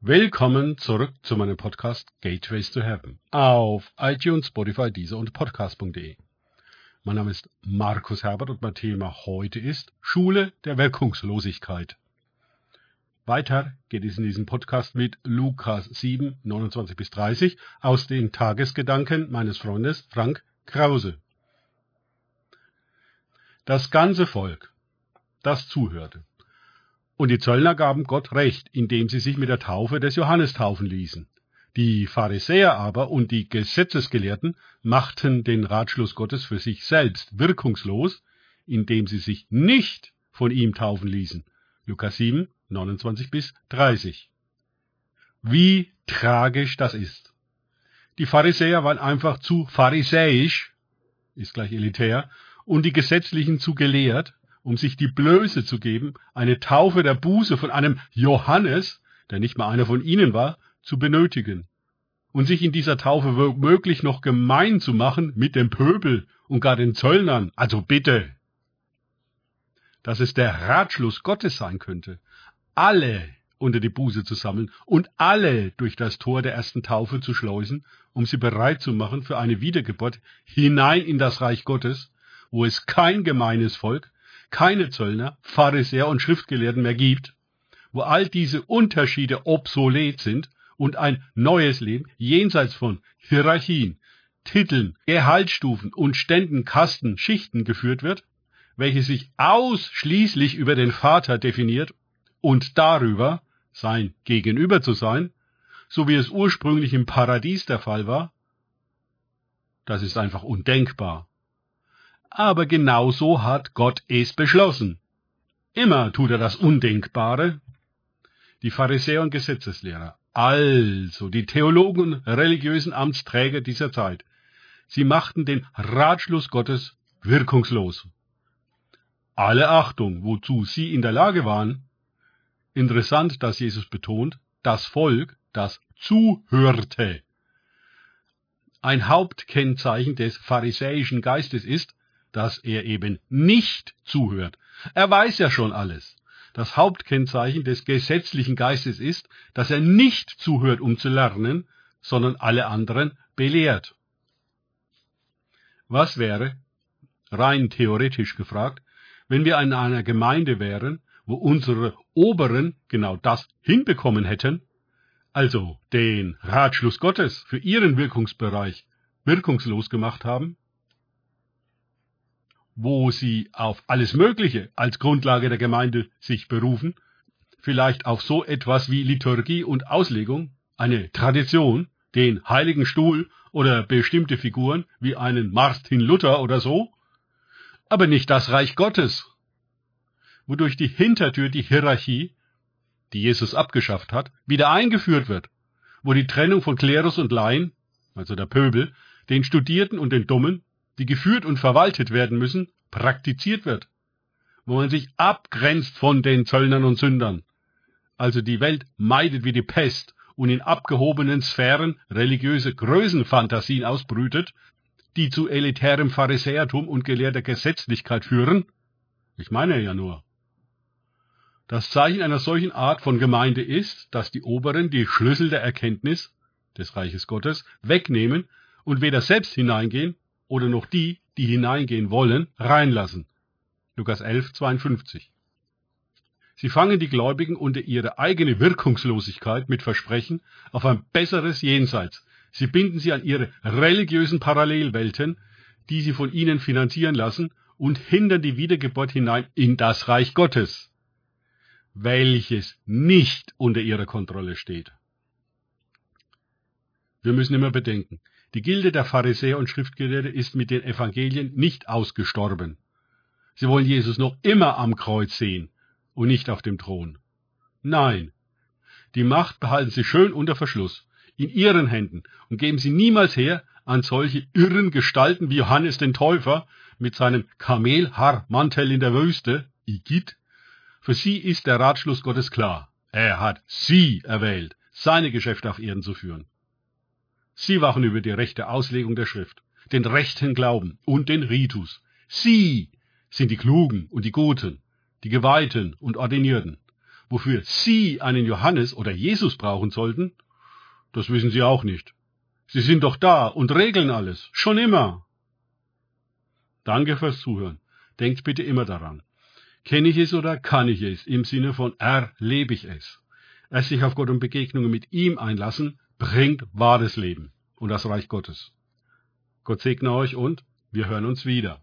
Willkommen zurück zu meinem Podcast Gateways to Heaven auf iTunes, Spotify, Deezer und Podcast.de. Mein Name ist Markus Herbert und mein Thema heute ist Schule der Wirkungslosigkeit. Weiter geht es in diesem Podcast mit Lukas 7, 29 bis 30 aus den Tagesgedanken meines Freundes Frank Krause. Das ganze Volk, das zuhörte, und die Zöllner gaben Gott recht, indem sie sich mit der Taufe des Johannes taufen ließen. Die Pharisäer aber und die Gesetzesgelehrten machten den Ratschluss Gottes für sich selbst wirkungslos, indem sie sich nicht von ihm taufen ließen. Lukas 7, 29 bis 30. Wie tragisch das ist. Die Pharisäer waren einfach zu pharisäisch, ist gleich elitär, und die Gesetzlichen zu gelehrt, um sich die Blöße zu geben, eine Taufe der Buße von einem Johannes, der nicht mal einer von ihnen war, zu benötigen und sich in dieser Taufe womöglich noch gemein zu machen mit dem Pöbel und gar den Zöllnern. Also bitte. Dass es der Ratschluss Gottes sein könnte, alle unter die Buße zu sammeln und alle durch das Tor der ersten Taufe zu schleusen, um sie bereit zu machen für eine Wiedergeburt hinein in das Reich Gottes, wo es kein gemeines Volk, keine Zöllner, Pharisäer und Schriftgelehrten mehr gibt, wo all diese Unterschiede obsolet sind und ein neues Leben jenseits von Hierarchien, Titeln, Gehaltsstufen und Ständen, Kasten, Schichten geführt wird, welche sich ausschließlich über den Vater definiert und darüber, sein Gegenüber zu sein, so wie es ursprünglich im Paradies der Fall war, das ist einfach undenkbar aber genauso hat Gott es beschlossen. Immer tut er das Undenkbare. Die Pharisäer und Gesetzeslehrer, also die Theologen und religiösen Amtsträger dieser Zeit, sie machten den Ratschluss Gottes wirkungslos. Alle Achtung, wozu sie in der Lage waren. Interessant, dass Jesus betont, das Volk, das zuhörte. Ein Hauptkennzeichen des pharisäischen Geistes ist, dass er eben nicht zuhört. Er weiß ja schon alles. Das Hauptkennzeichen des gesetzlichen Geistes ist, dass er nicht zuhört, um zu lernen, sondern alle anderen belehrt. Was wäre, rein theoretisch gefragt, wenn wir in einer Gemeinde wären, wo unsere Oberen genau das hinbekommen hätten, also den Ratschluss Gottes für ihren Wirkungsbereich wirkungslos gemacht haben? Wo sie auf alles Mögliche als Grundlage der Gemeinde sich berufen, vielleicht auf so etwas wie Liturgie und Auslegung, eine Tradition, den Heiligen Stuhl oder bestimmte Figuren wie einen Martin Luther oder so, aber nicht das Reich Gottes, wodurch die Hintertür die Hierarchie, die Jesus abgeschafft hat, wieder eingeführt wird, wo die Trennung von Klerus und Laien, also der Pöbel, den Studierten und den Dummen, die geführt und verwaltet werden müssen, praktiziert wird, wo man sich abgrenzt von den Zöllnern und Sündern, also die Welt meidet wie die Pest und in abgehobenen Sphären religiöse Größenfantasien ausbrütet, die zu elitärem Pharisäertum und gelehrter Gesetzlichkeit führen? Ich meine ja nur. Das Zeichen einer solchen Art von Gemeinde ist, dass die Oberen die Schlüssel der Erkenntnis des Reiches Gottes wegnehmen und weder selbst hineingehen oder noch die, die hineingehen wollen, reinlassen. Lukas 11, 52. Sie fangen die Gläubigen unter ihre eigene Wirkungslosigkeit mit Versprechen auf ein besseres Jenseits. Sie binden sie an ihre religiösen Parallelwelten, die sie von ihnen finanzieren lassen, und hindern die Wiedergeburt hinein in das Reich Gottes, welches nicht unter ihrer Kontrolle steht. Wir müssen immer bedenken, die Gilde der Pharisäer und Schriftgelehrte ist mit den Evangelien nicht ausgestorben. Sie wollen Jesus noch immer am Kreuz sehen und nicht auf dem Thron. Nein, die Macht behalten sie schön unter Verschluss, in ihren Händen und geben sie niemals her an solche irren Gestalten wie Johannes den Täufer mit seinem Kamelhaarmantel in der Wüste, Igit. Für sie ist der Ratschluss Gottes klar. Er hat sie erwählt, seine Geschäfte auf Erden zu führen. Sie wachen über die rechte Auslegung der Schrift, den rechten Glauben und den Ritus. Sie sind die Klugen und die Guten, die Geweihten und Ordinierten. wofür Sie einen Johannes oder Jesus brauchen sollten, das wissen Sie auch nicht. Sie sind doch da und regeln alles, schon immer. Danke fürs Zuhören. Denkt bitte immer daran. Kenne ich es oder kann ich es? Im Sinne von erlebe ich es. Erst sich auf Gott und Begegnungen mit ihm einlassen, bringt wahres Leben und das Reich Gottes. Gott segne euch und wir hören uns wieder.